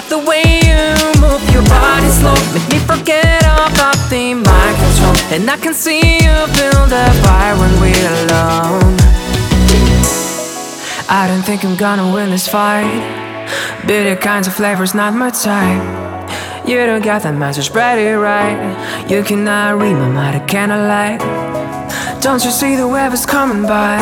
the way you move your body slow. Make me forget about the mind control And I can see you feel the fire when we're alone. I don't think I'm gonna win this fight. Bitter kinds of flavors not my type. You don't got the message pretty right. You cannot read my mind, I cannot lie. Don't you see the wave is coming by?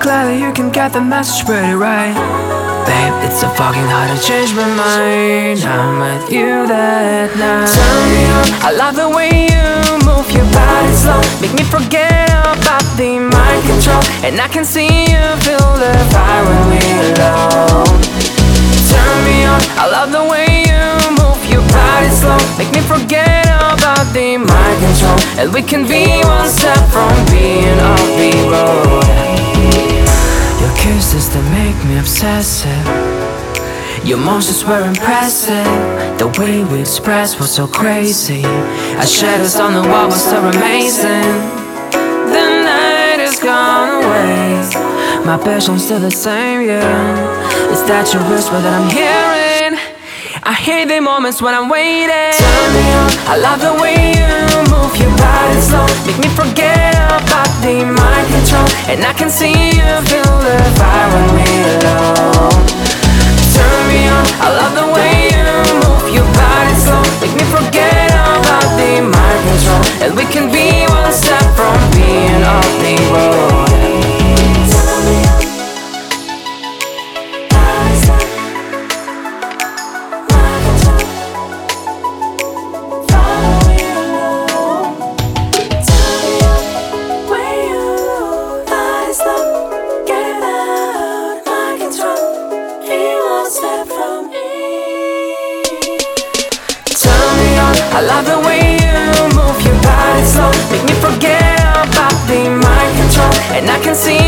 Clearly you can get the message pretty right Babe, it's so fucking hard to change my mind. I'm with you that night. Turn me on, I love the way you move your body slow. Make me forget about the mind control. And I can see you feel the fire when we're alone. Turn me on, I love the way you move your body slow. Make me forget about the mind control. And we can be one step from being off the road make me obsessive. Your motions were impressive. The way we expressed was so crazy. Our shadows on the wall was so amazing. The night is gone away. My passion's still the same, yeah. It's that your whisper that I'm hearing. I hate the moments when I'm waiting. Turn me on, I love the way you move your body slow. Make me forget about the mind control. And I can see And we can be one step from being off the road I love the way And I can see